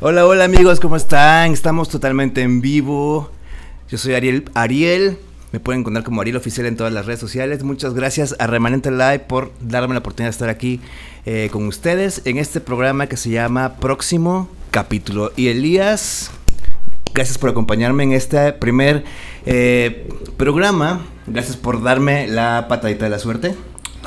Hola, hola amigos, ¿cómo están? Estamos totalmente en vivo. Yo soy Ariel. Ariel. Me pueden encontrar como Ariel Oficial en todas las redes sociales. Muchas gracias a Remanente Live por darme la oportunidad de estar aquí eh, con ustedes en este programa que se llama Próximo Capítulo. Y Elías, gracias por acompañarme en este primer eh, programa. Gracias por darme la patadita de la suerte.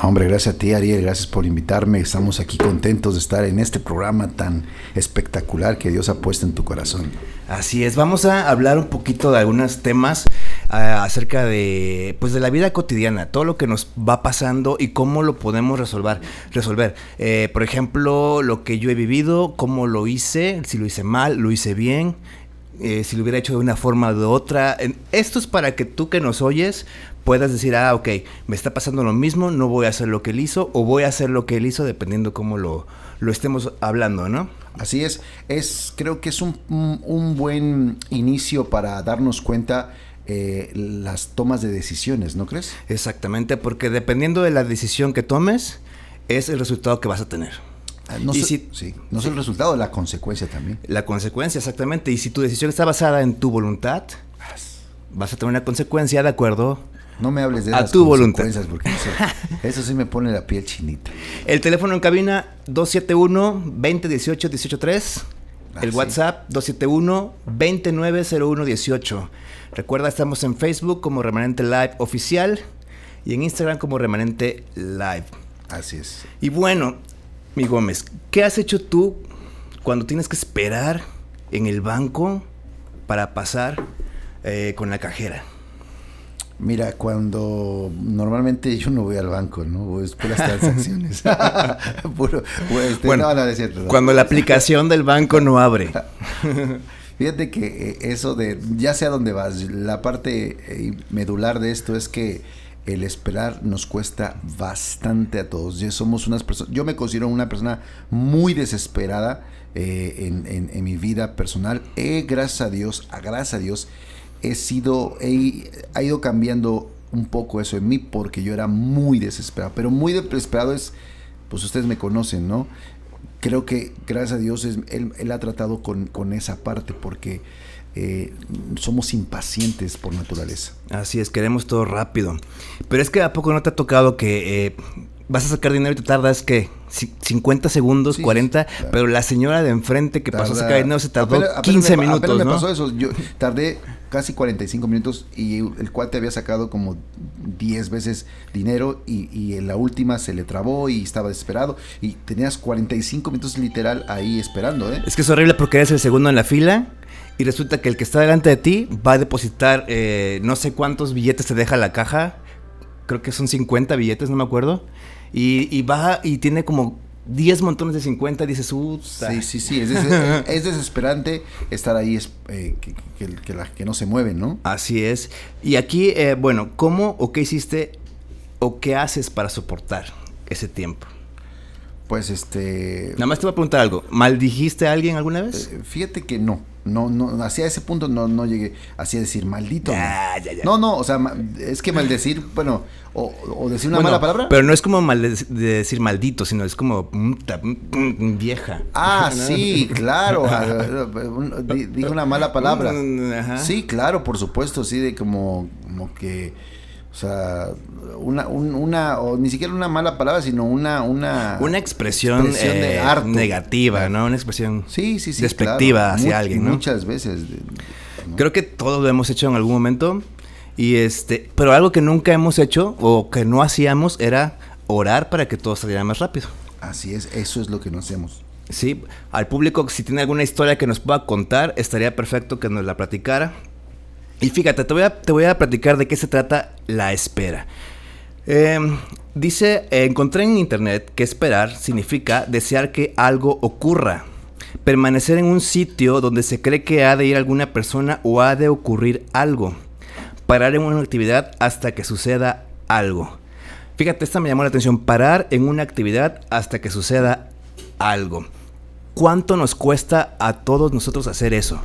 Hombre, gracias a ti, Ariel. Gracias por invitarme. Estamos aquí contentos de estar en este programa tan espectacular que Dios ha puesto en tu corazón. Así es, vamos a hablar un poquito de algunos temas ah, acerca de pues de la vida cotidiana, todo lo que nos va pasando y cómo lo podemos resolver. resolver. Eh, por ejemplo, lo que yo he vivido, cómo lo hice, si lo hice mal, lo hice bien, eh, si lo hubiera hecho de una forma o de otra. Esto es para que tú que nos oyes puedas decir, ah, ok, me está pasando lo mismo, no voy a hacer lo que él hizo o voy a hacer lo que él hizo dependiendo cómo lo, lo estemos hablando, ¿no? Así es, es creo que es un, un- buen inicio para darnos cuenta eh, las tomas de decisiones, ¿no crees? Exactamente, porque dependiendo de la decisión que tomes, es el resultado que vas a tener. Ah, No, Y so- si- sí, no es el resultado, la consecuencia también. La consecuencia, exactamente. Y si tu decisión está basada en tu voluntad, vas a tener una consecuencia de acuerdo. No me hables de A tu voluntad. porque eso, eso sí me pone la piel chinita. El teléfono en cabina 271-2018-183. El Así. WhatsApp 271-290118. Recuerda, estamos en Facebook como Remanente Live Oficial y en Instagram como Remanente Live. Así es. Y bueno, mi Gómez, ¿qué has hecho tú cuando tienes que esperar en el banco para pasar eh, con la cajera? Mira, cuando normalmente yo no voy al banco, ¿no? Voy por las transacciones. Puro, pues, este, Bueno, no, es cierto, no. Cuando la aplicación del banco no abre. Fíjate que eh, eso de, ya sea dónde vas, la parte eh, medular de esto es que el esperar nos cuesta bastante a todos. Ya somos unas personas, yo me considero una persona muy desesperada eh, en, en- en mi vida personal. He, gracias a Dios, a gracias a Dios, he sido, he, ha ido cambiando un poco eso en mí porque yo era muy desesperado. Pero muy desesperado es, pues ustedes me conocen, ¿no? creo que gracias a Dios es- él, él ha tratado con, con esa parte porque eh, somos impacientes por naturaleza. Así es, queremos todo rápido. Pero es que ¿a poco no te ha tocado que eh, vas a sacar dinero y te tardas, que 50 segundos, Sí, 40, claro. pero la señora de enfrente que pasó a sacar dinero se tardó apenas- apenas 15 me, minutos, apenas me ¿no? pasó eso. Yo tardé casi 45 minutos y el cuate había sacado como 10 veces dinero y, y en la última se le trabó y estaba desesperado y tenías 45 minutos literal ahí esperando, ¿eh? Es que es horrible porque eres el segundo en la fila y resulta que el que está delante de ti va a depositar eh, no sé cuántos billetes te deja la caja. Creo que son 50 billetes, no me acuerdo. Y, y va y tiene como 10 montones de 50 y dices, uh, Sí, sí, sí, es, des- es desesperante estar ahí, es, eh, que, que- que la- que no se mueven, ¿no? Así es. Y aquí, eh, bueno, ¿cómo o qué hiciste o qué haces para soportar ese tiempo? Pues este... Nada más te voy a preguntar algo. ¿Maldijiste a alguien alguna vez? eh, Fíjate que no, no, no, hacia ese punto no, no llegué, así a decir maldito. no. Ya, ya, ya. No, no, o sea, es que maldecir, bueno, o, o decir una Bueno, mala palabra. Pero no es como decir maldito, sino es como mm, mm, mm, vieja. Ah, sí, claro. Dije una mala palabra. Ajá. Sí, claro, por supuesto, sí, de como, como que, o sea, una, un- una, o ni siquiera una mala palabra, sino una, una, Una expresión, expresión de eh, negativa. ¿no? Una expresión Sí, sí, sí. despectiva claro. hacia alguien, ¿no? Muchas veces. de- ¿no? Creo que todos lo hemos hecho en algún momento. Y este, pero algo que nunca hemos hecho o que no hacíamos era orar para que todo saliera más rápido. Así es, eso es lo que no hacemos. Sí, al público, si tiene alguna historia que nos pueda contar, estaría perfecto que nos la platicara. Y fíjate, te voy a, te voy a platicar de qué se trata la espera. Eh, dice, encontré en internet que esperar significa desear que algo ocurra. Permanecer en un sitio donde se cree que ha de ir alguna persona o ha de ocurrir algo. Parar en una actividad hasta que suceda algo. Fíjate, esta me llamó la atención. Parar en una actividad hasta que suceda algo. ¿Cuánto nos cuesta a todos nosotros hacer eso?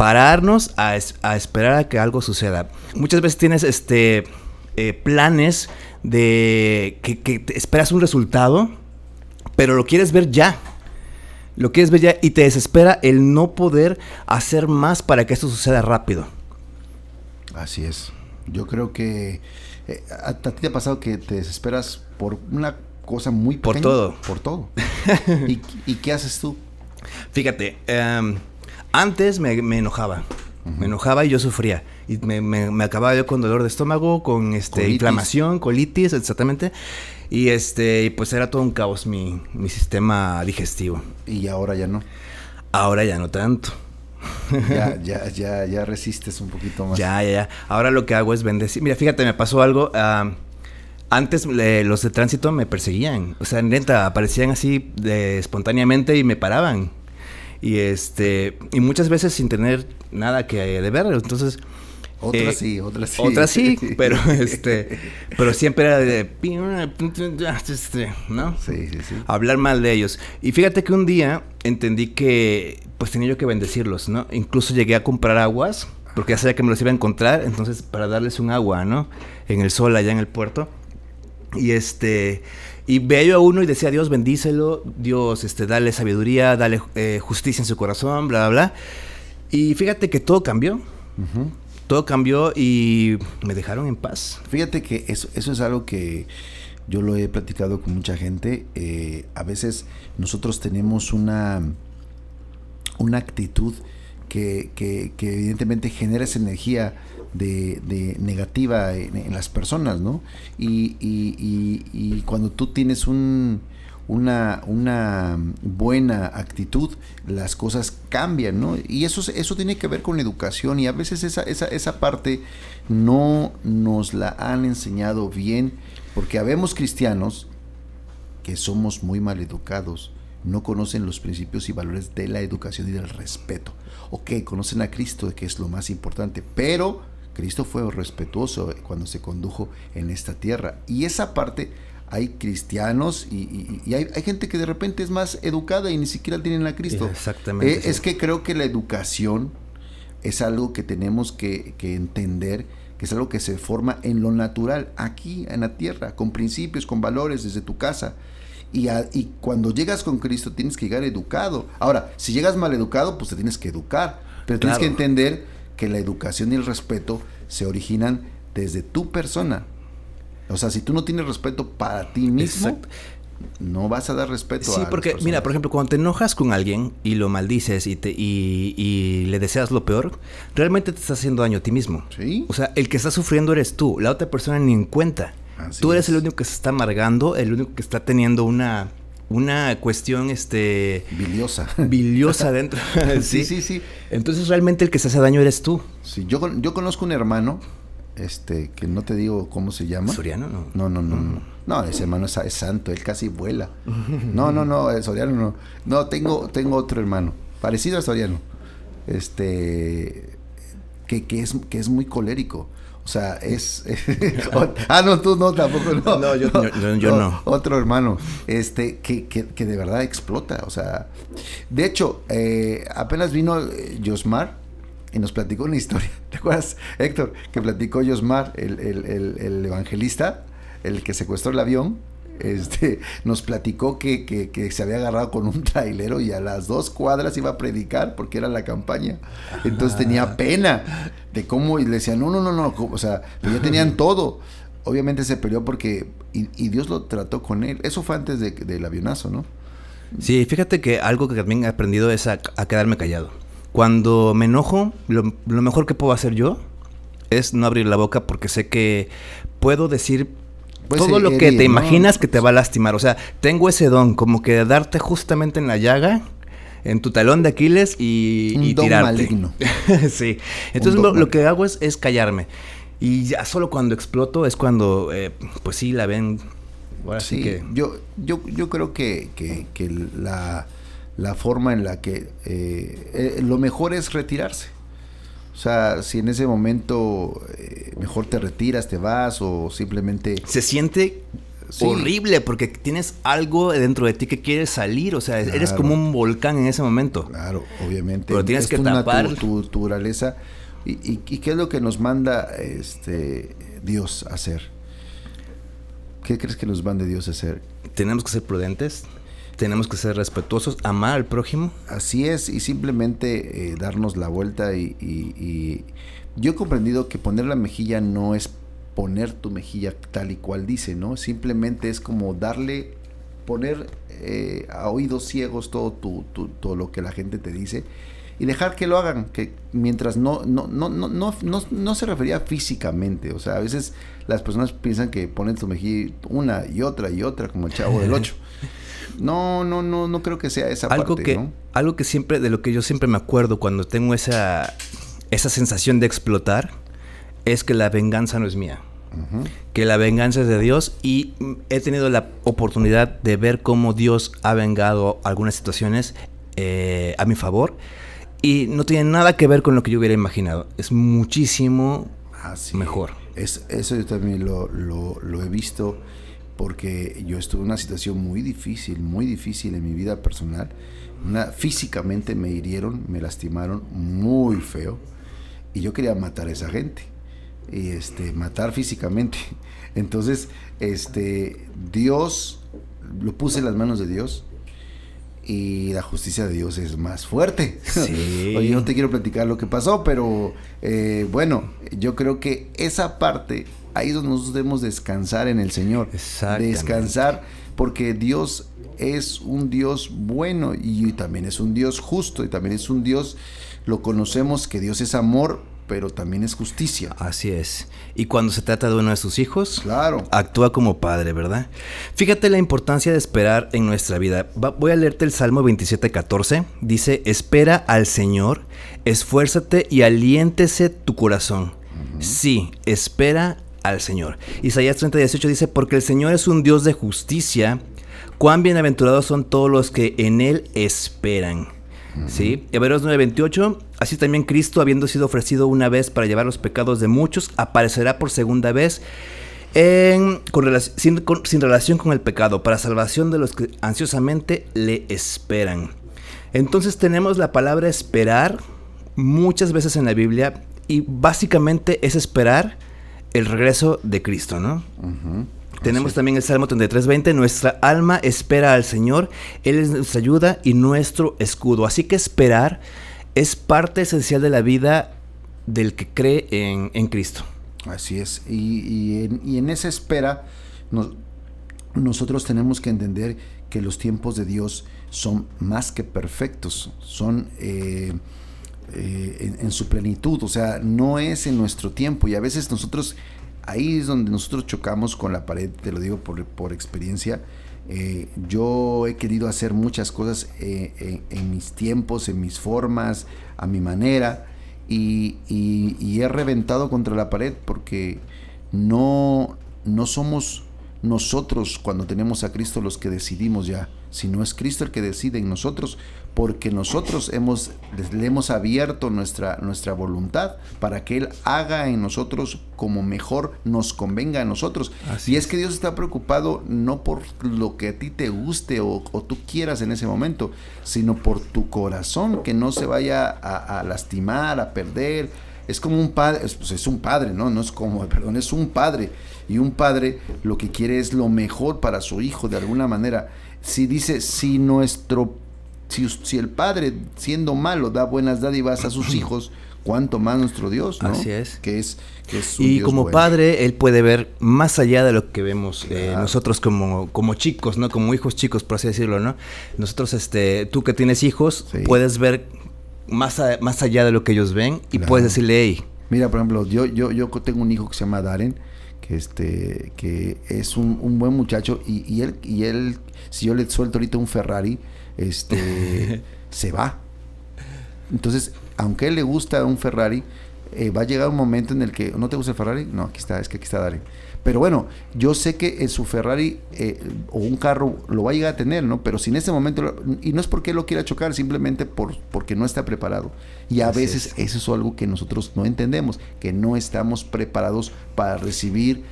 Pararnos a, es- a esperar a que algo suceda. Muchas veces tienes este eh, planes de que, que te esperas un resultado, pero lo quieres ver ya. Lo que es bella y te desespera el no poder hacer más para que esto suceda rápido. Así es. Yo creo que eh, a, ti te ha pasado que te desesperas por una cosa muy pequeña. Por todo. Por todo. ¿Y, qué haces tú? Fíjate, em, antes me, enojaba. Me enojaba y yo sufría. Y me, acababa yo con dolor de estómago, con este, inflamación, colitis, exactamente. Y este, pues era todo un caos mi, mi sistema digestivo. ¿Y ahora ya no? Ahora ya no tanto. Ya, ya, ya, ya resistes un poquito más. Ya, ya, ya. Ahora lo que hago es bendecir. Mira, fíjate, me pasó algo. antes los de tránsito me perseguían. O sea, neta, aparecían así espontáneamente y me paraban. Y este, y muchas veces sin tener nada que de ver. Entonces, otras eh, sí, otras sí. Otras sí, pero este, pero siempre era de, ¿no? Sí, sí, sí. Hablar mal de ellos. Y fíjate que un día entendí que, pues tenía yo que bendecirlos, ¿no? Incluso llegué a comprar aguas, porque ya sabía que me los iba a encontrar, entonces para darles un agua, ¿no? En el sol allá en el puerto. Y este, y veía a uno y decía, Dios bendícelo, Dios, este, dale sabiduría, dale eh, justicia en su corazón, bla, bla, bla. Y fíjate que todo cambió todo cambió y me dejaron en paz. Fíjate que eso, eso es algo que yo lo he platicado con mucha gente. Eh, a veces nosotros tenemos una, una actitud que, que, evidentemente genera esa energía de, negativa en, las personas, ¿no? y, y cuando tú tienes un, una, una buena actitud, las cosas cambian, ¿no? Y eso, eso tiene que ver con educación y a veces esa, esa, esa parte no nos la han enseñado bien, porque habemos cristianos que somos muy mal educados, no conocen los principios y valores de la educación y del respeto. Ok, conocen a Cristo, que es lo más importante, pero Cristo fue respetuoso cuando se condujo en esta tierra. Y esa parte hay cristianos y, hay, gente que de repente es más educada y ni siquiera tienen a Cristo. Exactamente. Eh, es que creo que la educación es algo que tenemos que, entender, que es algo que se forma en lo natural, aquí en la tierra, con principios, con valores desde tu casa. Y, y cuando llegas con Cristo tienes que llegar educado. Ahora, si llegas mal educado, pues te tienes que educar. Pero tienes que entender que la educación y el respeto se originan desde tu persona, o sea, si tú no tienes respeto para ti mismo, no vas a dar respeto sí, porque, mira, por ejemplo, cuando te enojas con alguien y lo maldices y, te, y, le deseas lo peor, realmente te estás haciendo daño a ti mismo. Sí. O sea, el que está sufriendo eres tú, la otra persona ni en cuenta. tú eres el único que se está amargando, el único que está teniendo una una cuestión este biliosa biliosa dentro ¿Sí? sí sí entonces realmente el que se hace daño eres tú sí yo yo conozco un hermano este, que no te digo cómo se llama. ¿Soriano no? No, no, no, no. No, ese hermano es, santo, él casi vuela. No, no, no, Soriano no. No, tengo, tengo otro hermano, parecido a Soriano. Este, que, que, es, que es muy colérico. O sea, es. ah, no, tú no, tampoco no. No, yo, yo, no. Otro hermano, este, que, que, que, de verdad explota. O sea, de hecho, eh, apenas vino Josmar y nos platicó una historia. ¿Te acuerdas, Héctor? Que platicó Josmar, el, el, evangelista, el que secuestró el avión. Este, nos platicó que, que, se había agarrado con un trailero y a las dos cuadras iba a predicar porque era la campaña. Entonces tenía pena de cómo y le decía, no, no, no, no, o sea, ya tenían todo. Obviamente se peleó porque, y, Dios lo trató con él. Eso fue antes del avionazo, ¿no? Sí, fíjate que algo que también he aprendido es a quedarme callado. Cuando me enojo, lo, mejor que puedo hacer yo es no abrir la boca porque sé que puedo decir todo lo que te imaginas que te va a lastimar. O sea, tengo ese don, como que darte justamente en la llaga, en tu talón de Aquiles y, Un don maligno. sí. Entonces lo, que hago es, es, callarme. Y ya solo cuando exploto es cuando, eh, pues sí, la ven. sí, que... yo, yo, yo creo que, que, que la la forma en la que eh, eh, lo mejor es retirarse. O sea, si en ese momento eh, mejor te retiras, te vas o simplemente... Se siente horrible porque tienes algo dentro de ti que quiere salir, o sea, eres como un volcán en ese momento. Claro, obviamente. Pero tienes que tapar tu, tu, naturaleza. ¿Y, y, qué es lo que nos manda este Dios a hacer? ¿Qué crees que nos manda Dios a hacer? Tenemos que ser prudentes tenemos que ser respetuosos, amar al prójimo. Así es, y simplemente eh, darnos la vuelta y, y, yo he comprendido que poner la mejilla no es poner tu mejilla tal y cual dice, ¿no? Simplemente es como darle, poner eh, a oídos ciegos todo, tu, todo lo que la gente te dice y dejar que lo hagan, que mientras no, no, no, no, no, no, se refería físicamente, o sea, a veces las personas piensan que ponen tu mejilla una y otra y otra, como el chavo del 8. No, no, no, no creo que sea esa algo parte, que, Algo que siempre, de lo que yo siempre me acuerdo cuando tengo esa, esa sensación de explotar, es que la venganza no es mía. Que la venganza es de Dios y he tenido la oportunidad de ver cómo Dios ha vengado algunas situaciones eh, a mi favor y no tiene nada que ver con lo que yo hubiera imaginado. Es muchísimo mejor. Es, eso yo también lo, lo, he visto porque yo estuve en una situación muy difícil, muy difícil en mi vida personal. Una, físicamente me hirieron, me lastimaron muy feo y yo quería matar a esa gente y este matar físicamente. Entonces, este Dios lo puse en las manos de Dios y la justicia de Dios es más fuerte. Sí. Oye, no te quiero platicar lo que pasó, pero eh, bueno, yo creo que esa parte, ahí es donde nosotros debemos descansar en el Señor. Descansar, porque Dios es un Dios bueno y también es un Dios justo y también es un Dios, lo conocemos que Dios es amor, pero también es justicia. Así es. Y cuando se trata de uno de sus hijos, claro. actúa como padre, ¿verdad? Fíjate la importancia de esperar en nuestra vida. voy a leerte el Salmo 27:14. Dice, espera al Señor, esfuérzate y aliéntese tu corazón. Sí, espera al Señor. Isaías 30:18 dice, porque el Señor es un Dios de justicia, cuán bienaventurados son todos los que en Él esperan. ¿Sí? Hebreos 9:28, así también Cristo, habiendo sido ofrecido una vez para llevar los pecados de muchos, aparecerá por segunda vez en, sin, sin, relación con el pecado, para salvación de los que ansiosamente le esperan. Entonces tenemos la palabra esperar muchas veces en la Biblia y básicamente es esperar el regreso de Cristo, ¿no? Tenemos también el Salmo 33:20, nuestra alma espera al Señor, Él es nuestra ayuda y nuestro escudo. Así que esperar es parte esencial de la vida del que cree en, Cristo. Así es, y, en, esa espera nosotros tenemos que entender que los tiempos de Dios son más que perfectos, son... Eh, eh, en, su plenitud, o sea, no es en nuestro tiempo y a veces nosotros ahí es donde nosotros chocamos con la pared, te lo digo por, experiencia. Eh, yo he querido hacer muchas cosas eh, en, mis tiempos, en mis formas, a mi manera, y, he reventado contra la pared porque no, no somos nosotros cuando tenemos a Cristo los que decidimos ya, sino es Cristo el que decide en nosotros porque nosotros hemos, le hemos abierto nuestra, nuestra voluntad para que Él haga en nosotros como mejor nos convenga a nosotros. y es, que Dios está preocupado no por lo que a ti te guste o, tú quieras en ese momento, sino por tu corazón, que no se vaya a, lastimar, a perder. Es como un padre, pues es un padre, ¿no? No es como, perdón, es un padre. Y un padre lo que quiere es lo mejor para su hijo de alguna manera. Si dice, si nuestro si, el Padre, siendo malo, da buenas dádivas a sus hijos, cuánto más nuestro Dios, ¿no? Así es. Que es, que es y como padre, él puede ver más allá de lo que vemos eh, nosotros como, como chicos, ¿no? Como hijos chicos, por así decirlo, ¿no? Nosotros, este, tú que tienes hijos, puedes ver más, más allá de lo que ellos ven y puedes decirle, hey. Mira, por ejemplo, yo, yo, yo tengo un hijo que se llama Darren, que este, que es un, un buen muchacho, y, y él, y él, si yo le suelto ahorita un Ferrari, este, se va. Entonces, aunque a él le gusta un Ferrari, eh, va a llegar un momento en el que, ¿no te gusta el Ferrari? No, aquí está, es que aquí está Dari. Pero bueno, yo sé que en su Ferrari eh, o un carro lo va a llegar a tener, ¿no? Pero si en ese momento, y no es porque él lo quiera chocar, simplemente por, porque no está preparado. Y a veces eso es algo que nosotros no entendemos, que no estamos preparados para recibir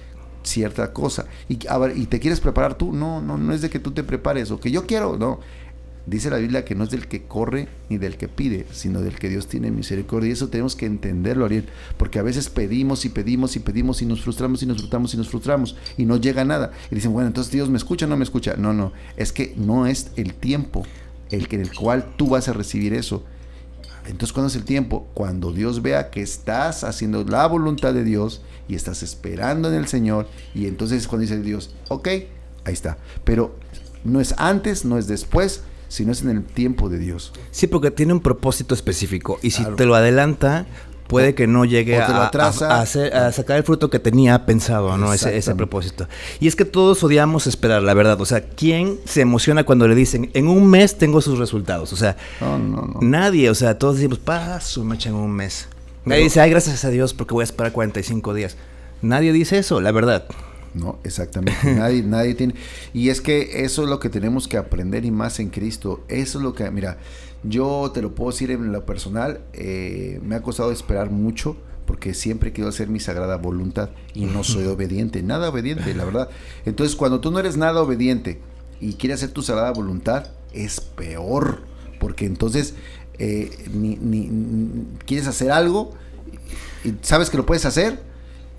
cierta cosa. Y, y te quieres preparar tú, no, no, no es de que tú te prepares o que yo quiero, no Dice la Biblia que no es del que corre ni del que pide, sino del que Dios tiene misericordia. Y eso tenemos que entenderlo, Ariel, porque a veces pedimos y pedimos y pedimos y nos frustramos y nos frustramos y nos frustramos y no llega nada. Y dicen, bueno, entonces Dios me escucha no me escucha. No, no, es que no es el tiempo el que en el cual tú vas a recibir eso. Entonces, ¿cuándo es el tiempo? Cuando Dios vea que estás haciendo la voluntad de Dios y estás esperando en el Señor. Y entonces es cuando dice Dios, ok, ahí está. Pero no es antes, no es después, sino es en el tiempo de Dios. Sí, porque tiene un propósito específico. Y si te lo adelanta, puede que no llegue a, a, sacar el fruto que tenía pensado, ¿no? Ese, ese, propósito. Y es que todos odiamos esperar, la verdad. O sea, ¿quién se emociona cuando le dicen, en un mes tengo sus resultados? O sea, nadie, o sea, todos decimos, paso, me echan un mes. Nadie dice, ay, gracias a Dios porque voy a esperar 45 días. Nadie dice eso, la verdad. No, exactamente. nadie, nadie tiene. Y es que eso es lo que tenemos que aprender y más en Cristo. Eso es lo que, mira, yo te lo puedo decir en lo personal, eh, me ha costado esperar mucho porque siempre quiero hacer mi sagrada voluntad y no soy obediente, nada obediente, la verdad. Entonces, cuando tú no eres nada obediente y quieres hacer tu sagrada voluntad, es peor, porque entonces eh, ni, quieres hacer algo y sabes que lo puedes hacer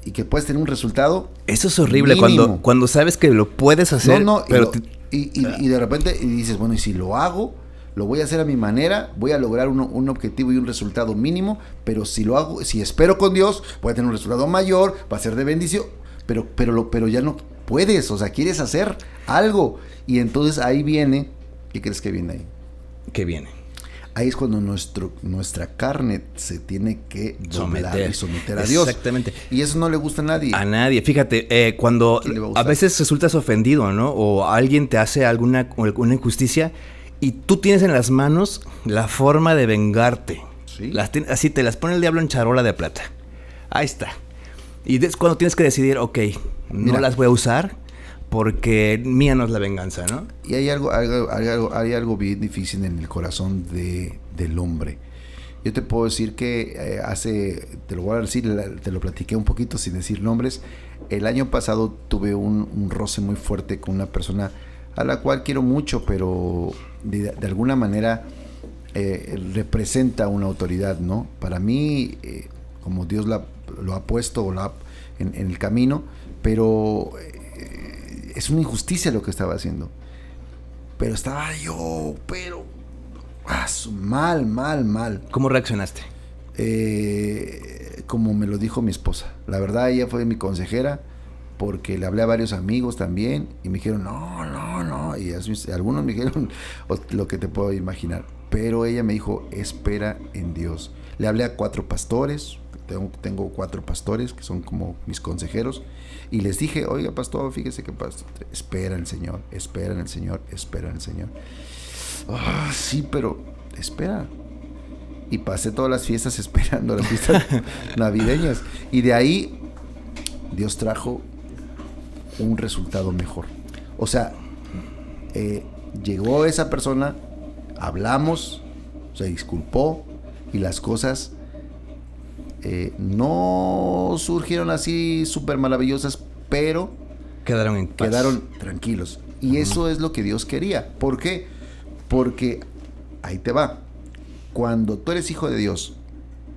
y que puedes tener un resultado. Eso es horrible cuando, cuando sabes que lo puedes hacer. No, pero y, y, de repente dices, bueno, y si lo hago, lo voy a hacer a mi manera, voy a lograr un, objetivo y un resultado mínimo, pero si lo hago, si espero con Dios, voy a tener un resultado mayor, va a ser de bendición, pero, pero, lo, pero ya no puedes, o sea, quieres hacer algo. Y entonces ahí viene, ¿qué crees que viene ahí? ¿Qué viene? Ahí es cuando nuestro, nuestra carne se tiene que someter, y someter a Dios. Exactamente. Y eso no le gusta a nadie. A nadie. Fíjate, eh, cuando a, veces resultas ofendido, ¿no? O alguien te hace alguna, alguna injusticia y tú tienes en las manos la forma de vengarte. ¿Sí? así te las pone el diablo en charola de plata. Ahí está. Y es cuando tienes que decidir, ok, no las voy a usar porque mía no es la venganza, ¿no? Y hay algo, hay algo, bien difícil en el corazón de, del hombre. Yo te puedo decir que eh, hace, te lo voy a decir, te lo platiqué un poquito sin decir nombres. El año pasado tuve un, un roce muy fuerte con una persona a la cual quiero mucho, pero de, alguna manera eh, representa una autoridad, ¿no? Para mí, eh, como Dios lo ha puesto en, el camino, pero eh, es una injusticia lo que estaba haciendo. Pero estaba yo, pero ah, mal, mal, mal. ¿Cómo reaccionaste? como me lo dijo mi esposa. La verdad, ella fue mi consejera porque le hablé a varios amigos también y me dijeron, no, no, no, y algunos me dijeron lo que te puedo imaginar, pero ella me dijo, espera en Dios. Le hablé a cuatro pastores, tengo, tengo cuatro pastores que son como mis consejeros, y les dije, oiga pastor, fíjese que pastor, espera en el Señor, espera en el Señor, espera en el Señor. Ah, sí, pero espera, y pasé todas las fiestas esperando las fiestas navideñas. Y de ahí Dios trajo un resultado mejor. O sea, eh, llegó esa persona, hablamos, se disculpó y las cosas eh, no surgieron así súper maravillosas, pero quedaron, en quedaron tranquilos. Y eso es lo que Dios quería. ¿Por qué? Porque ahí te va. Cuando tú eres hijo de Dios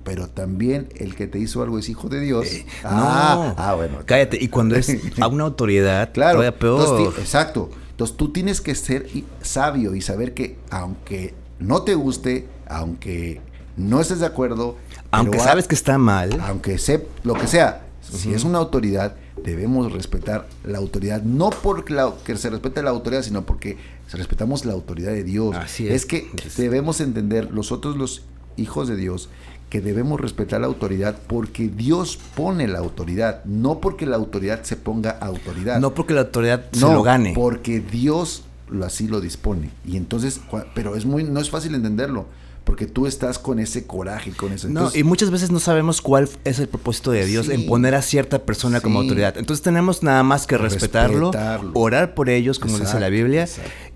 pero también el que te hizo algo es hijo de Dios. Eh, ah, ah, bueno. Cállate. Y cuando es a una autoridad, claro, todavía peor. exacto. Entonces tú tienes que ser sabio y saber que aunque no te guste, aunque no estés de acuerdo, aunque sabes que está mal, aunque sé lo que sea, si es una autoridad, debemos respetar la autoridad, no porque que se respete la autoridad, sino porque respetamos la autoridad de Dios. Así es. es que debemos entender nosotros los hijos de Dios que debemos respetar la autoridad porque Dios pone la autoridad, no porque la autoridad se ponga autoridad. No porque la autoridad se lo gane. Porque Dios así lo dispone. Y entonces, pero es muy, no es fácil entenderlo porque tú estás con ese coraje, con ese... no, y muchas veces no sabemos cuál es el propósito de Dios en poner a cierta persona como autoridad. Entonces tenemos nada más que respetarlo, orar por ellos, como dice la Biblia,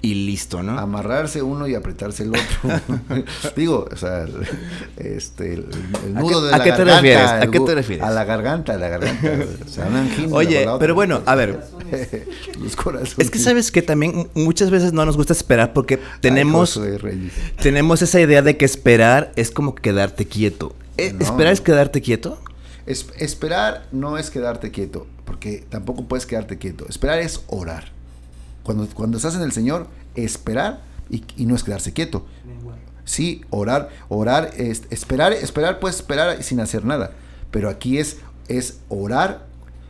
y listo, ¿no? Amarrarse uno y apretarse el otro. Digo, o sea, este, el, nudo de ¿a la qué te garganta, refieres? ¿A el qué te refieres? A la garganta, a la garganta. o sea, angina, Oye, la pero bueno, a ver. Los corazones. Es que sabes que también muchas veces no nos gusta esperar porque tenemos, Ay, tenemos esa idea de que esperar es como quedarte quieto. Eh, No. ¿Esperar es quedarte quieto? Es- esperar no es quedarte quieto, porque tampoco puedes quedarte quieto. Esperar es orar. Cuando, cuando estás en el Señor, esperar y, y no es quedarse quieto. Sí, orar, orar, es, esperar, esperar, puedes esperar sin hacer nada. Pero aquí es, es orar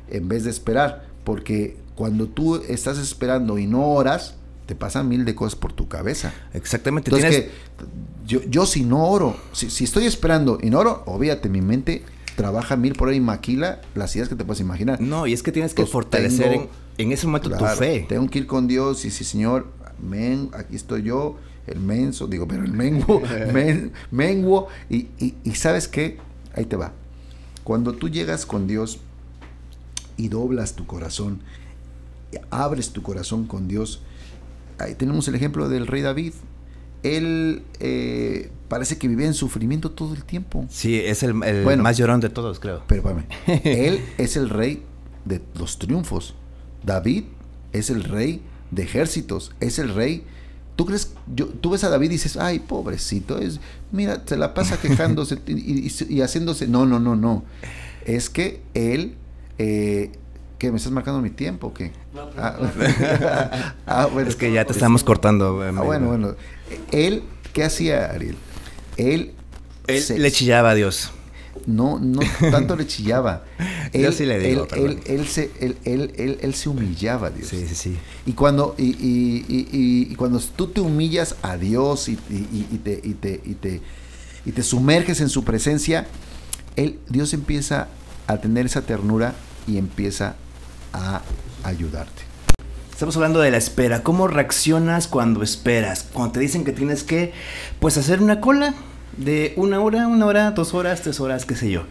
en vez de esperar. Porque cuando tú estás esperando y no oras, te pasan mil de cosas por tu cabeza. Exactamente. Entonces, tienes- que yo, yo si no oro, si, si estoy esperando y no oro, obviamente mi mente trabaja mil por ahí y maquila las ideas que te puedes imaginar. No, y es que tienes que Pues fortalecer tengo- en, en ese momento Claro, tu fe. Tengo que ir con Dios y sí, Señor, amén, aquí estoy yo, el menso, digo, pero el menguo, men- menguo, y, y, y ¿sabes qué? Ahí te va. Cuando tú llegas con Dios y doblas tu corazón, y abres tu corazón con Dios, ahí tenemos el ejemplo del rey David. Él eh, parece que vivía en sufrimiento todo el tiempo. Sí, es el, el Bueno. más llorón de todos, creo. Pero espérame, él es el rey de los triunfos. David es el rey de ejércitos, es el rey. ¿Tú crees? Yo, tú ves a David y dices, ay, pobrecito, es, mira, se la pasa quejándose y, y- y haciéndose. No, no, no, no. Es que él, eh, ¿qué? ¿Me estás marcando mi tiempo o qué? Ah, ah, bueno, es que ya te estamos cortando. Ah, bueno, bueno. Él, ¿qué hacía Ariel? Él, Él se- le chillaba a Dios. No, no tanto le chillaba. Yo sí le digo, él, perdón. él, él se, él, humillaba a Dios. Sí, sí, sí. Y cuando, y, y- y- y- y cuando tú te humillas a Dios y, y- y- y te, y, te, y, te, y te sumerges en su presencia, él, Dios empieza a tener esa ternura y empieza a ayudarte. Estamos hablando de la espera. ¿Cómo reaccionas cuando esperas? Cuando te dicen que tienes que, pues, hacer una cola de una hora, una hora, dos horas, tres horas, qué sé yo.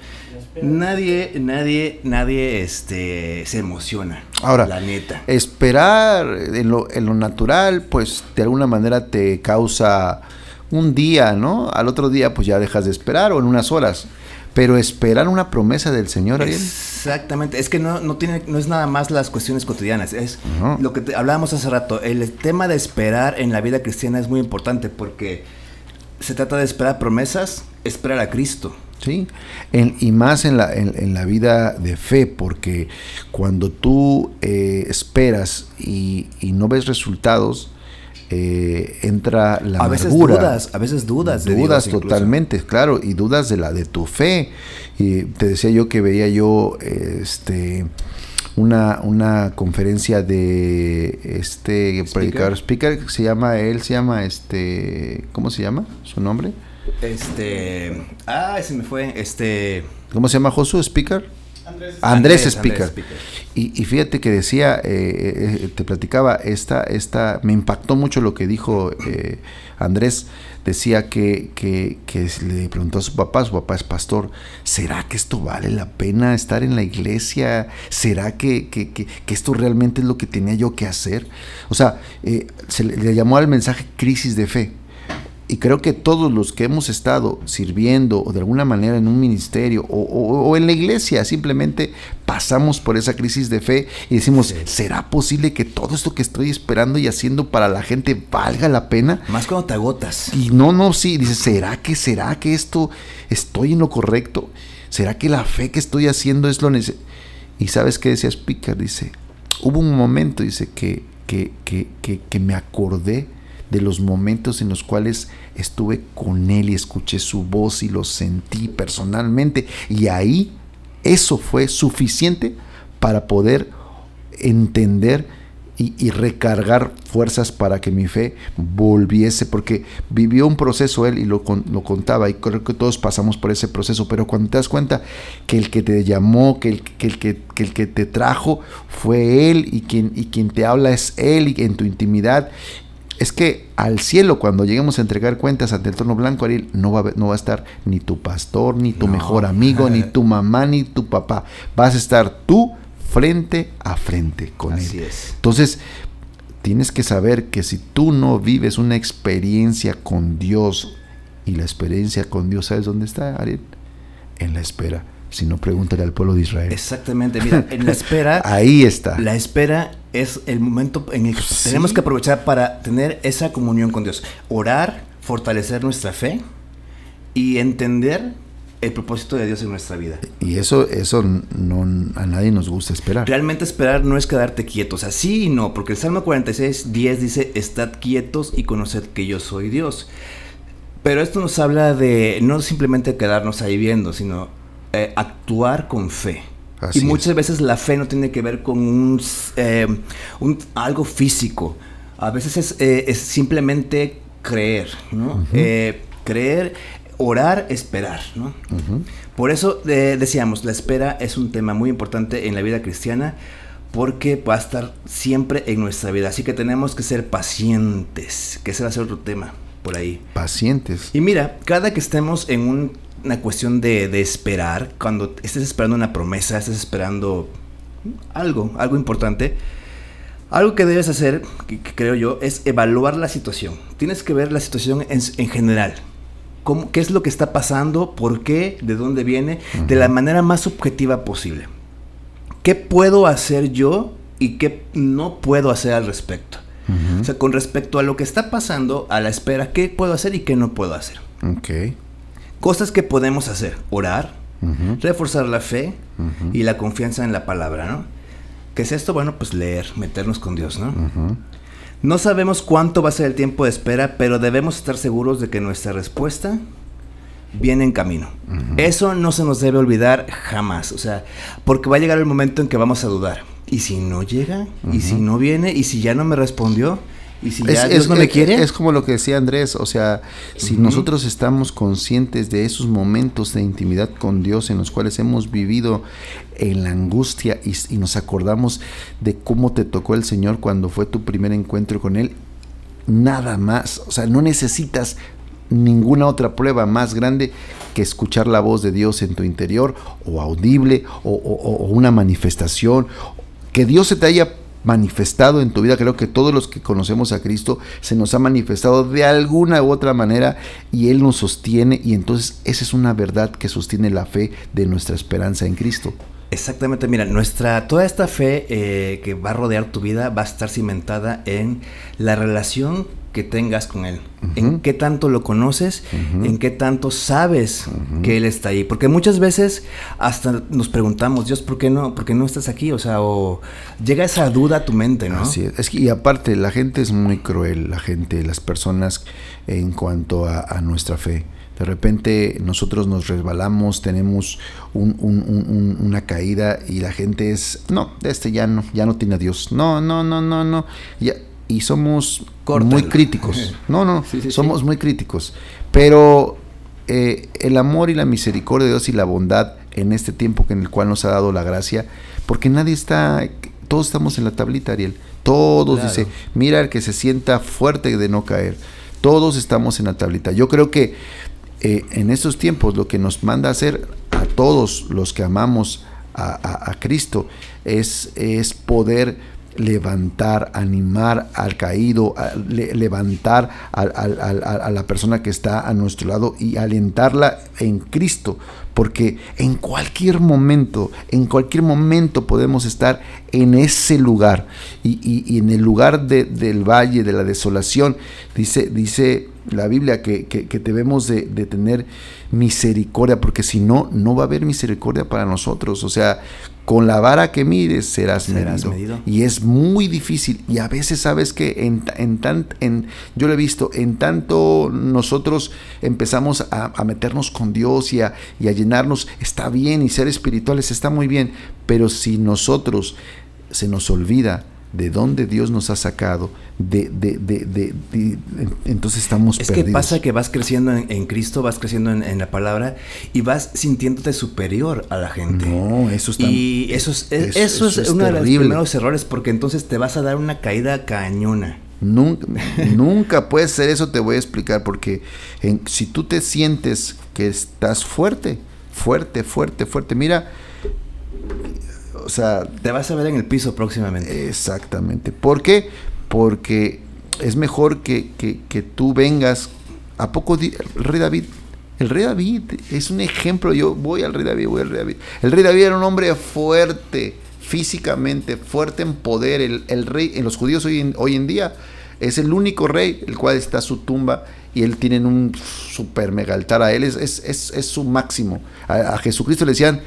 Nadie, nadie, nadie, este, se emociona. Ahora, la neta. Esperar en lo, en lo natural, pues de alguna manera te causa un día, ¿no? Al otro día, pues ya dejas de esperar o en unas horas. Pero esperar una promesa del Señor, Ariel. Exactamente, es que no, no tiene, no es nada más las cuestiones cotidianas, es No. lo que te- hablábamos hace rato, el tema de esperar en la vida cristiana es muy importante porque se trata de esperar promesas, esperar a Cristo. Sí, En- y más en la, en, en la vida de fe, porque cuando tú eh, esperas y, y no ves resultados, eh, entra la a veces amargura. dudas, a veces dudas. de dudas Dios incluso. totalmente, claro, y dudas de la de tu fe. Y te decía yo que veía yo este una, una conferencia de este predicador speaker que se llama él se llama este ¿cómo se llama? su nombre? Este, ah, se me fue, este, ¿Cómo se llama Josué Speaker? Andrés. Andrés, Andrés, Speaker. Andrés Speaker. Y, y fíjate que decía, eh, eh, te platicaba, esta, esta, me impactó mucho lo que dijo eh, Andrés. Decía que, que, que le preguntó a su papá, su papá es pastor, ¿será que esto vale la pena estar en la iglesia? ¿Será que, que, que- que esto realmente es lo que tenía yo que hacer? O sea, eh, se le, le llamó al mensaje crisis de fe. Y creo que todos los que hemos estado sirviendo o de alguna manera en un ministerio o, o- o en la iglesia simplemente pasamos por esa crisis de fe y decimos, ¿será posible que todo esto que estoy esperando y haciendo para la gente valga la pena? más cuando te agotas. Y no, no, sí, dice, ¿será que, será que esto estoy en lo correcto? ¿Será que la fe que estoy haciendo es lo necesario? Y sabes qué decía Speaker, dice, hubo un momento, dice, que, que, que, que me acordé de los momentos en los cuales estuve con él y escuché su voz y lo sentí personalmente. Y ahí eso fue suficiente para poder entender y, recargar fuerzas para que mi fe volviese, porque vivió un proceso él y lo, lo contaba, y creo que todos pasamos por ese proceso, pero cuando te das cuenta que el que te llamó, que el que, el que el que te trajo fue él y quien, y quien te habla es él y en tu intimidad, es que al cielo, cuando lleguemos a entregar cuentas ante el trono blanco, Ariel, no va, a, no va a estar ni tu pastor, ni tu No. mejor amigo, ni tu mamá, ni tu papá. Vas a estar tú frente a frente con Así él. es. Entonces, tienes que saber que si tú no vives una experiencia con Dios, y la experiencia con Dios, ¿sabes dónde está, Ariel? En la espera. Si no, pregúntale al pueblo de Israel. Exactamente, mira, en la espera. Ahí está. La espera es el momento en el que tenemos que aprovechar para tener esa comunión con Dios. Orar, fortalecer nuestra fe y entender el propósito de Dios en nuestra vida. Y eso, eso no, a nadie nos gusta esperar. Realmente esperar no es quedarte quietos, así y no, porque el Salmo 46, 10 dice, estad quietos y conoced que yo soy Dios. Pero esto nos habla de no simplemente quedarnos ahí viendo, sino eh, actuar con fe. y muchas veces la fe no tiene que ver con un, eh, algo físico. A veces es, eh, simplemente creer, ¿no? creer orar, esperar, ¿no? Por eso decíamos, la espera es un tema muy importante en la vida cristiana porque va a estar siempre en nuestra vida. Así que tenemos que ser pacientes, que ese va a ser otro tema por ahí. Pacientes. Y mira, cada que estemos en una cuestión de, esperar, cuando estés esperando una promesa, estés esperando algo, algo importante, algo que debes hacer, que, creo yo, es evaluar la situación. Tienes que ver la situación en, en general qué es lo que está pasando, por qué, de dónde viene, de la manera más objetiva posible. ¿Qué puedo hacer yo y qué no puedo hacer al respecto? O sea, con respecto a lo que está pasando, a la espera, ¿qué puedo hacer y qué no puedo hacer? Ok. Cosas que podemos hacer, orar, reforzar la fe y la confianza en la palabra, ¿no? ¿Qué es esto? Bueno, pues leer, meternos con Dios, ¿no? No sabemos cuánto va a ser el tiempo de espera, pero debemos estar seguros de que nuestra respuesta viene en camino. Eso no se nos debe olvidar jamás, o sea, porque va a llegar el momento en que vamos a dudar. ¿Y si no llega? ¿Y si no viene? ¿Y si ya no me respondió? Y si ya es, no me quiere. Es como lo que decía Andrés, o sea, si nosotros estamos conscientes de esos momentos de intimidad con Dios en los cuales hemos vivido en la angustia y, nos acordamos de cómo te tocó el Señor cuando fue tu primer encuentro con Él, nada más, o sea, no necesitas ninguna otra prueba más grande que escuchar la voz de Dios en tu interior o audible o, o una manifestación, que Dios se te haya manifestado en tu vida. Creo que todos los que conocemos a Cristo se nos ha manifestado de alguna u otra manera y Él nos sostiene y entonces esa es una verdad que sostiene la fe de nuestra esperanza en Cristo. Exactamente, mira, nuestra, toda esta fe eh, que va a rodear tu vida va a estar cimentada en la relación que tengas con Él, en qué tanto lo conoces, en qué tanto sabes que Él está ahí. Porque muchas veces hasta nos preguntamos, Dios, ¿por qué no, por qué no estás aquí? O sea, o llega esa duda a tu mente, ¿no? Así es. que, y aparte, la gente es muy cruel, la gente, las personas en cuanto a, nuestra fe. De repente nosotros nos resbalamos, tenemos una caída y la gente es, no, este ya no, ya no tiene a Dios. No, no, no, no, no. Ya, y somos muy críticos. No, no, somos muy críticos. Pero eh, el amor y la misericordia de Dios y la bondad en este tiempo en el cual nos ha dado la gracia, porque nadie está, todos estamos en la tablita, Ariel. Todos, dice, mira el que se sienta fuerte de no caer. Todos estamos en la tablita. Yo creo que eh, en estos tiempos lo que nos manda a hacer a todos los que amamos a, a Cristo es, es poder levantar, animar al caído, levantar a, la persona que está a nuestro lado y alentarla en Cristo, porque en cualquier momento, en cualquier momento podemos estar en ese lugar. Y, en el lugar del valle, de la desolación, dice, dice la Biblia que, debemos de, tener misericordia, porque si no, no va a haber misericordia para nosotros. O sea, con la vara que mires serás, medido. Y es muy difícil. Y a veces sabes que en, en, tan, en yo lo he visto, en tanto nosotros empezamos a, meternos con Dios y a, y a llenarnos, está bien, y ser espirituales está muy bien, pero si nosotros se nos olvida de dónde Dios nos ha sacado, de, de, de, entonces estamos es que pasa que vas creciendo en, Cristo, vas creciendo en, la palabra y vas sintiéndote superior a la gente. No, eso está... Y eso es, eso, es, uno de los primeros errores porque entonces te vas a dar una caída cañona. Nunca, nunca puede ser eso, te voy a explicar, porque si tú te sientes que estás fuerte, fuerte, fuerte, fuerte, mira, o sea... Te vas a ver en el piso próximamente. Exactamente. ¿Por qué? porque es mejor que, que, que tú vengas. ¿A poco di- el rey David? El rey David es un ejemplo. Yo voy al rey David, voy al rey David. El rey David era un hombre fuerte, físicamente, fuerte en poder. El, el rey, en los judíos hoy en, hoy en día, es el único rey, el cual está su tumba y él tiene un super mega altar a él. Es, es, es, es su máximo. A, a Jesucristo le decían,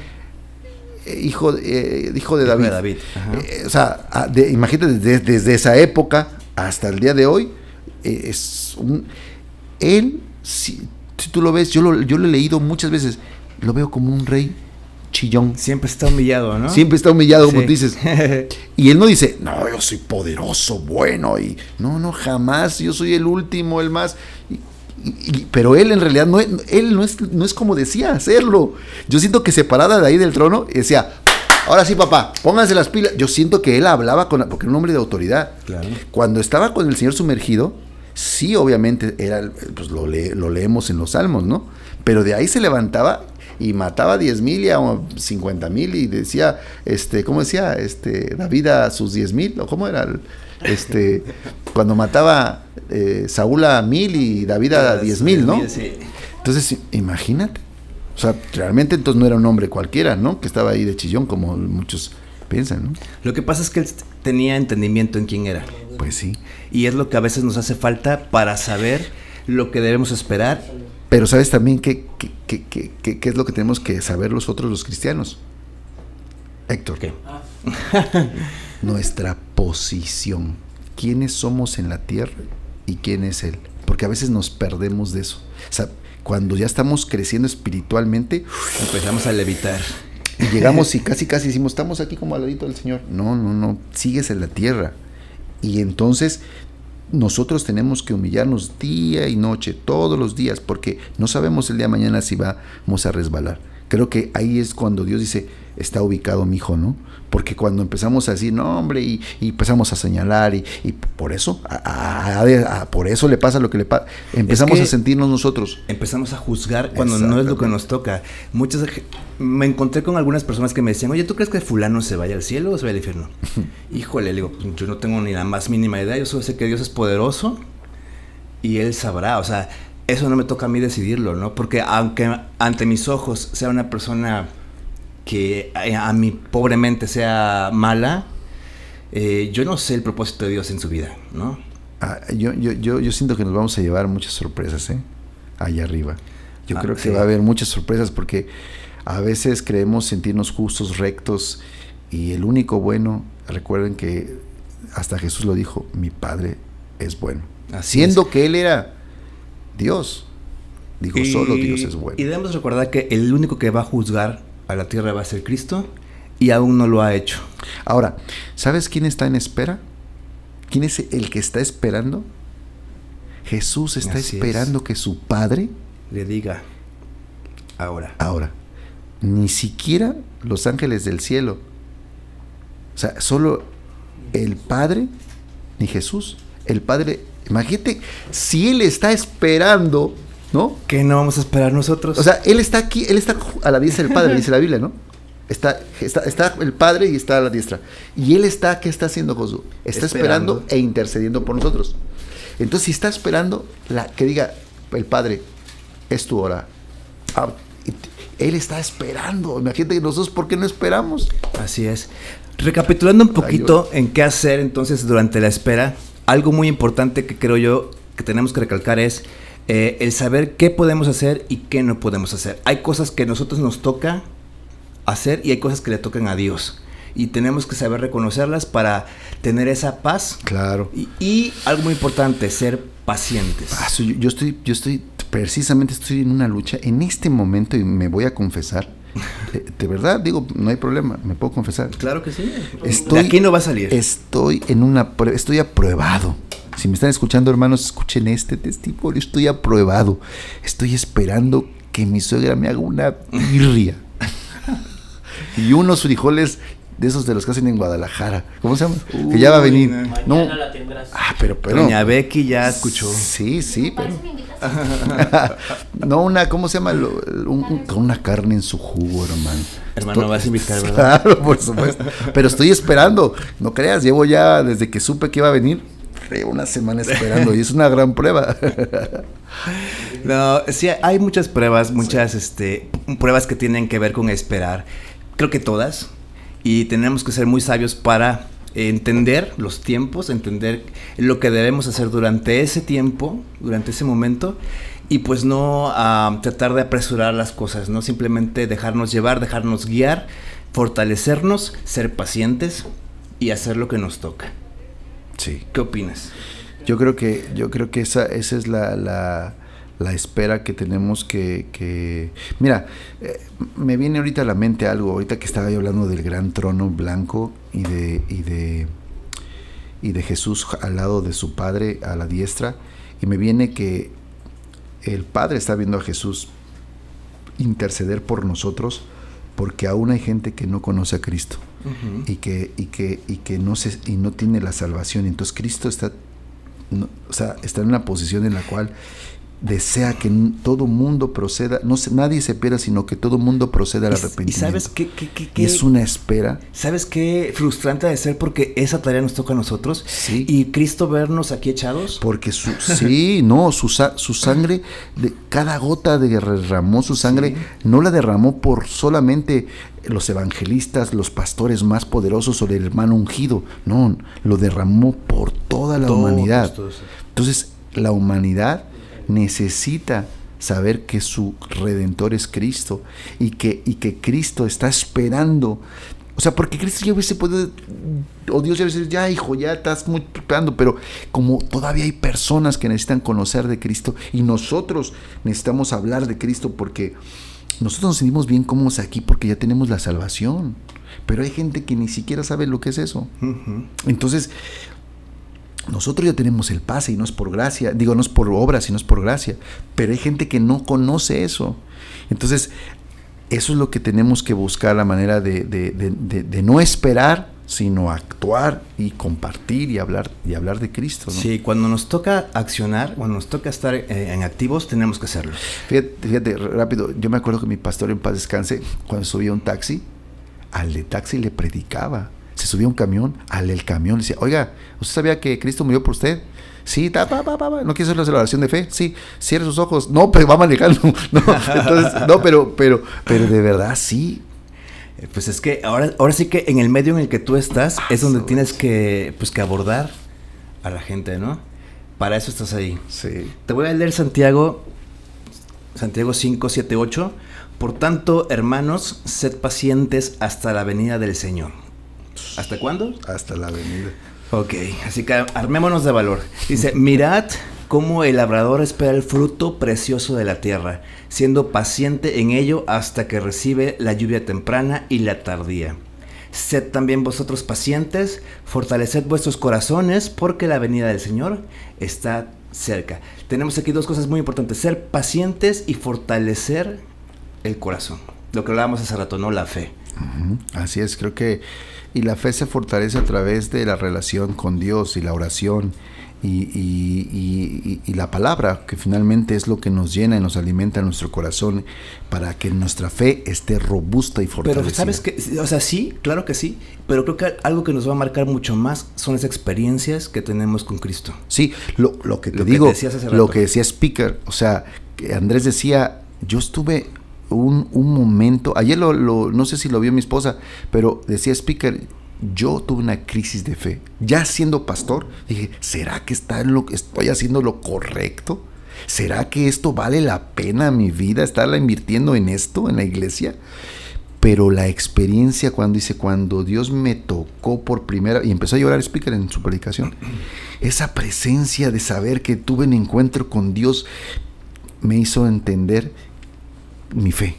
hijo, eh, hijo de Hijo David. de David. Eh, o sea, a- de- imagínate desde, desde esa época hasta el día de hoy, eh, es un, él, si, si tú lo ves, yo lo, yo lo he leído muchas veces, lo veo como un rey chillón. Siempre está humillado, ¿no? Siempre está humillado, como Sí. tú dices. Y él no dice, no, yo soy poderoso, bueno, y no, no, jamás, yo soy el último, el más. Y- y- pero él en realidad no, es- él no es, no es como decía hacerlo. Yo siento que se paraba de ahí del trono decía, ahora sí, papá, pónganse las pilas. Yo siento que él hablaba con, porque era un hombre de autoridad. Claro. Cuando estaba con el Señor sumergido, sí, obviamente, era, pues lo, lee- lo leemos en los salmos, ¿no? Pero de ahí se levantaba y mataba a 10 mil y a 50 mil y decía, este, ¿cómo decía? Este, David a sus 10 mil, o cómo era, el- este, cuando mataba eh, Saúl a mil y David a 10 mil, ¿no? Sí. Entonces, imagínate. O sea, realmente entonces no era un hombre cualquiera, ¿no? Que estaba ahí de chillón, como muchos piensan, ¿no? Lo que pasa es que él tenía entendimiento en quién era. Pues sí. Y es lo que a veces nos hace falta para saber lo que debemos esperar. Pero sabes también qué, qué, qué- qué- qué- qué es lo que tenemos que saber nosotros los cristianos. Héctor, ¿Qué? nuestra posición. ¿Quiénes somos en la tierra y quién es Él? Porque a veces nos perdemos de eso. O sea, cuando ya estamos creciendo espiritualmente Empezamos a levitar. y llegamos y casi casi decimos, estamos aquí como al ladito del Señor. No, no, no, sigues en la tierra. Y entonces nosotros tenemos que humillarnos día y noche, todos los días, porque no sabemos el día de mañana si vamos a resbalar. Creo que ahí es cuando Dios dice, está ubicado mi hijo, ¿no? Porque cuando empezamos a decir, no, hombre, y, y empezamos a señalar, y, y por eso, a- a- a- a- por eso le pasa lo que le pasa, empezamos que- a sentirnos nosotros. Empezamos a juzgar cuando no es lo que nos toca. Muchas me encontré con algunas personas que me decían, oye, ¿tú crees que fulano se vaya al cielo o se vaya al infierno? Híjole, le digo, "Pues, yo no tengo ni la más mínima idea, yo solo sé que Dios es poderoso y Él sabrá, o sea, eso no me toca a mí decidirlo, ¿no? Porque aunque ante mis ojos sea una persona que a, a mi pobre mente sea mala, eh, yo no sé el propósito de Dios en su vida, ¿no? Ah, yo, yo, yo, yo siento que nos vamos a llevar muchas sorpresas, ¿eh? Allá arriba. Yo Ah, creo que sí. va a haber muchas sorpresas porque a veces creemos sentirnos justos, rectos y el único bueno, recuerden que hasta Jesús lo dijo, mi Padre es bueno. Es. que Él era Dios. Digo, solo Dios es bueno. Y debemos recordar que el único que va a juzgar a la tierra va a ser Cristo y aún no lo ha hecho. Ahora, ¿sabes quién está en espera? ¿Quién es el que está esperando? Jesús está Así es. esperando que su Padre Le diga ahora. Ahora, ni siquiera los ángeles del cielo. O sea, solo el Padre, ni Jesús. El Padre, imagínate, si Él está esperando, ¿no? ¿Qué no vamos a esperar nosotros? O sea, Él está aquí, Él está a la diestra del Padre, dice la Biblia, ¿no? Está, está, está el Padre y está a la diestra. Y Él está, ¿qué está haciendo Josué? Está esperando. Esperando. e intercediendo por nosotros. Entonces, si está esperando, la, que diga el Padre, es tu hora. Ah, él está esperando. Imagínate que nosotros, ¿por qué no esperamos? Así es. Recapitulando un poquito en qué hacer entonces durante la espera, algo muy importante que creo yo que tenemos que recalcar es eh, el saber qué podemos hacer y qué no podemos hacer. Hay cosas que a nosotros nos toca hacer y hay cosas que le tocan a Dios. Y tenemos que saber reconocerlas para tener esa paz. Claro. Y, y algo muy importante, ser pacientes. Ah, yo, estoy, yo estoy, precisamente estoy en una lucha en este momento y me voy a confesar. De, de verdad, digo, no hay problema, me puedo confesar. Claro que sí. Estoy, de aquí no va a salir. Estoy en una estoy aprobado. Si me están escuchando, hermanos, escuchen este testimonio. Estoy aprobado. Estoy esperando que mi suegra me haga una birria. y unos frijoles de esos de los que hacen en Guadalajara. ¿Cómo se llama? que ya va a venir. no. No. Mañana la tendrás. Ah, pero, pero. Doña Becky ya escuchó. Sí, sí, pero. Parece una invitación. no, una, ¿cómo se llama? Lo- un- una carne en su jugo, hermano. Hermano, Estoy- vas a invitar, ¿verdad? Claro, por supuesto. Pero estoy esperando. No creas, llevo ya desde que supe que iba a venir. Llevo una semana esperando y es una gran prueba. no, sí, hay muchas pruebas, muchas este, pruebas que tienen que ver con esperar. Creo que todas. Y tenemos que ser muy sabios para entender los tiempos, entender lo que debemos hacer durante ese tiempo, durante ese momento, y pues no tratar de apresurar las cosas, no simplemente dejarnos llevar, dejarnos guiar, fortalecernos, ser pacientes y hacer lo que nos toca. Sí. ¿Qué opinas? Yo creo que, yo creo que esa, esa es la, la, la espera que tenemos que... que... Mira, eh, me viene ahorita a la mente algo, ahorita que estaba yo hablando del gran trono blanco y de, y de, y de Jesús al lado de su Padre a la diestra, y me viene que el Padre está viendo a Jesús interceder por nosotros porque aún hay gente que no conoce a Cristo y que y que y que no se y no tiene la salvación. Entonces Cristo está o sea está en una posición en la cual desea que todo mundo proceda, no nadie se espera, sino que todo mundo proceda al arrepentimiento. ¿Y sabes qué, qué, es una espera? ¿Sabes qué frustrante de ser porque esa tarea nos toca a nosotros? Sí. Y Cristo vernos aquí echados. Porque su, sí, no, su, su sangre, de, cada gota de derramó su sangre, no la derramó por solamente los evangelistas, los pastores más poderosos o el hermano ungido, no, lo derramó por toda la humanidad. Entonces, la humanidad necesita saber que su redentor es Cristo y que, y que Cristo está esperando. O sea, porque Cristo ya hubiese podido, o Dios ya hubiese ya hijo, ya estás muy preparando, pero como todavía hay personas que necesitan conocer de Cristo y nosotros necesitamos hablar de Cristo porque nosotros nos sentimos bien cómodos aquí porque ya tenemos la salvación. Pero hay gente que ni siquiera sabe lo que es eso. Entonces, nosotros ya tenemos el pase y no es por gracia, digo, no es por obra, sino es por gracia, pero hay gente que no conoce eso. Entonces, eso es lo que tenemos que buscar, la manera de, no esperar, sino actuar y compartir y hablar, y hablar de Cristo. Sí, cuando nos toca accionar, cuando nos toca estar eh, en activos, tenemos que hacerlo. Fíjate, fíjate, rápido, yo me acuerdo que mi pastor en paz descanse, cuando subía un taxi, al de taxi le predicaba se subía un camión, al del camión le decía, oiga, ¿usted sabía que Cristo murió por usted? Sí, ta, pa, pa, pa, ¿no quiere hacer la oración de fe? Sí, cierre sus ojos. No, pero va manejando. No, entonces, no, pero, pero, pero de verdad sí. Eh, pues es que ahora, ahora sí que en el medio en el que tú estás ah, es donde tienes que, pues, que abordar a la gente, ¿no? Para eso estás ahí. Sí. Te voy a leer Santiago, Santiago 5, 7, 8. Por tanto, hermanos, sed pacientes hasta la venida del Señor. ¿Hasta cuándo? Hasta la avenida. Ok, así que armémonos de valor. Dice, mirad cómo el labrador espera el fruto precioso de la tierra, siendo paciente en ello hasta que recibe la lluvia temprana y la tardía. Sed también vosotros pacientes, fortaleced vuestros corazones, porque la venida del Señor está cerca. Tenemos aquí dos cosas muy importantes, ser pacientes y fortalecer el corazón. Lo que hablábamos hace rato, ¿no? La fe. Así es, creo que y la fe se fortalece a través de la relación con Dios y la oración y, la palabra, que finalmente es lo que nos llena y nos alimenta nuestro corazón para que nuestra fe esté robusta y fortalecida. Pero sabes que, o sea, sí, claro que sí, pero creo que algo que nos va a marcar mucho más son las experiencias que tenemos con Cristo. Sí, lo, que te digo, lo que decía Speaker, o sea, que Andrés decía, yo estuve un, momento, ayer lo, no sé si lo vio mi esposa, pero decía Speaker, yo tuve una crisis de fe. Ya siendo pastor, dije, ¿será que está en lo estoy haciendo lo correcto? ¿Será que esto vale la pena mi vida estarla invirtiendo en esto, en la iglesia? Pero la experiencia cuando dice, cuando Dios me tocó por primera, y empezó a llorar Speaker en su predicación, esa presencia de saber que tuve un encuentro con Dios me hizo entender mi fe.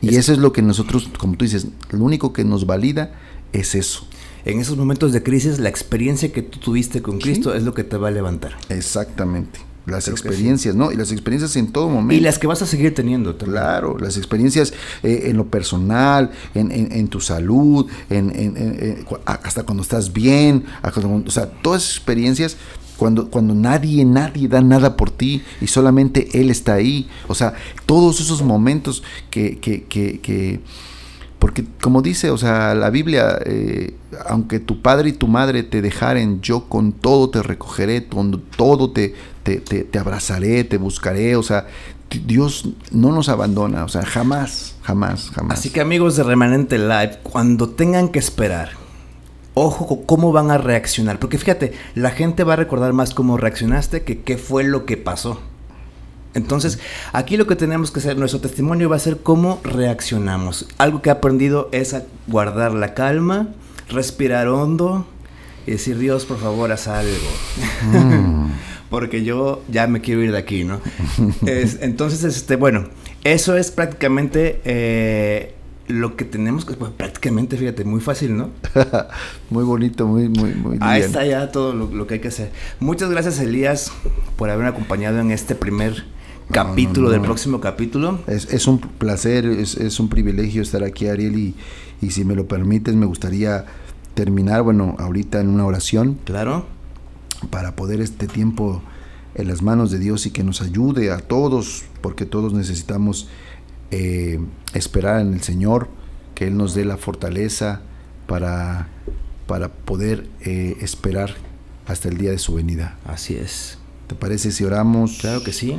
Y eso es lo que nosotros, como tú dices, lo único que nos valida es eso. En esos momentos de crisis, la experiencia que tú tuviste con Cristo es lo que te va a levantar. Exactamente. Las experiencias, ¿no? Y las experiencias en todo momento. Y las que vas a seguir teniendo también. Claro, las experiencias eh, en lo personal, en, tu salud, en, hasta cuando estás bien, o sea, todas esas experiencias cuando, cuando nadie, nadie da nada por ti y solamente Él está ahí. O sea, todos esos momentos que, que, que, Porque como dice, o sea, la Biblia, eh, aunque tu padre y tu madre te dejaren, yo con todo te recogeré, con todo te, te, te, abrazaré, te buscaré, o sea, Dios no nos abandona, o sea, jamás, jamás, jamás. Así que amigos de Remanente Live, cuando tengan que esperar, ojo cómo van a reaccionar, porque fíjate, la gente va a recordar más cómo reaccionaste que qué fue lo que pasó. Entonces, aquí lo que tenemos que hacer, nuestro testimonio va a ser cómo reaccionamos. Algo que he aprendido es a guardar la calma, respirar hondo y decir, Dios, por favor, haz algo. Mm. Porque yo ya me quiero ir de aquí, ¿no? entonces, este, bueno, eso es prácticamente eh, lo que tenemos que, pues, prácticamente, fíjate, muy fácil, ¿no? muy bonito, muy, muy, muy Ahí está ya todo lo, que hay que hacer. Muchas gracias, Elías, por haberme acompañado en este primer capítulo del próximo capítulo. Es, un placer, es, un privilegio estar aquí, Ariel, y, y si me lo permites, me gustaría terminar, bueno, ahorita en una oración. Claro. Para poder este tiempo en las manos de Dios y que nos ayude a todos, porque todos necesitamos eh, esperar en el Señor, que Él nos dé la fortaleza para, para poder eh, esperar hasta el día de su venida. Así es. ¿Te parece si oramos? Claro que sí.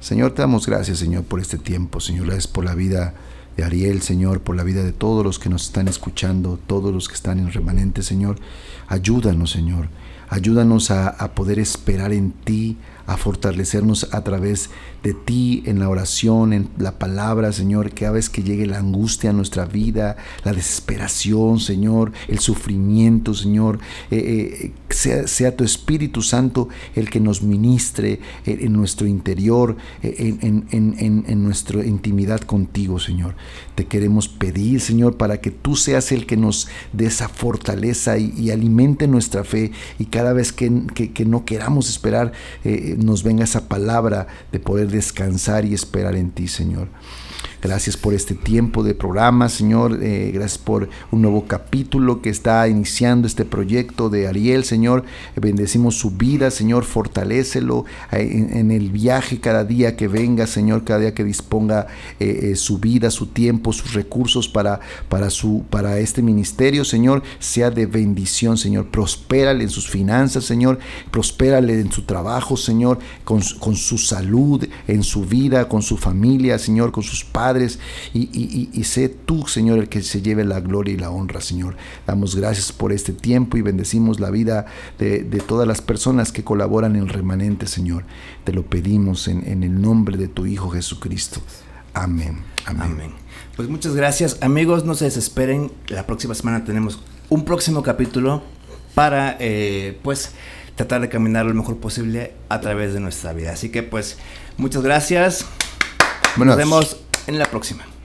Señor, te damos gracias, Señor, por este tiempo. Señor, gracias por la vida de Ariel, Señor, por la vida de todos los que nos están escuchando, todos los que están en remanente, Señor. Ayúdanos, Señor. Ayúdanos a, a poder esperar en ti, a fortalecernos a través de ti en la oración, en la palabra, Señor, que cada vez que llegue la angustia a nuestra vida, la desesperación, Señor, el sufrimiento, Señor, eh, eh, sea, tu Espíritu Santo el que nos ministre en, nuestro interior, en, en, nuestra intimidad contigo, Señor. Te queremos pedir, Señor, para que tú seas el que nos dé esa fortaleza y, alimente nuestra fe y cada vez que, no queramos esperar, eh, nos venga esa palabra de poder descansar y esperar en ti, Señor. Gracias por este tiempo de programa, Señor. Eh, gracias por un nuevo capítulo que está iniciando este proyecto de Ariel, Señor. bendecimos su vida, Señor. Fortalécelo eh, en, el viaje cada día que venga, Señor. Cada día que disponga eh, su vida, su tiempo, sus recursos para, para, su, para este ministerio, Señor. Sea de bendición, Señor. Prospérale en sus finanzas, Señor. Prospérale en su trabajo, Señor. Con, con su salud, en su vida, con su familia, Señor. Con sus padres y, sé tú, Señor, el que se lleve la gloria y la honra, Señor. Damos gracias por este tiempo y bendecimos la vida de, todas las personas que colaboran en el remanente, Señor. Te lo pedimos en, el nombre de tu Hijo Jesucristo. Amén. Amén. Pues muchas gracias. Amigos, no se desesperen. La próxima semana tenemos un próximo capítulo para, eh, pues, tratar de caminar lo mejor posible a través de nuestra vida. Así que, pues, muchas gracias. Nos vemos en la próxima.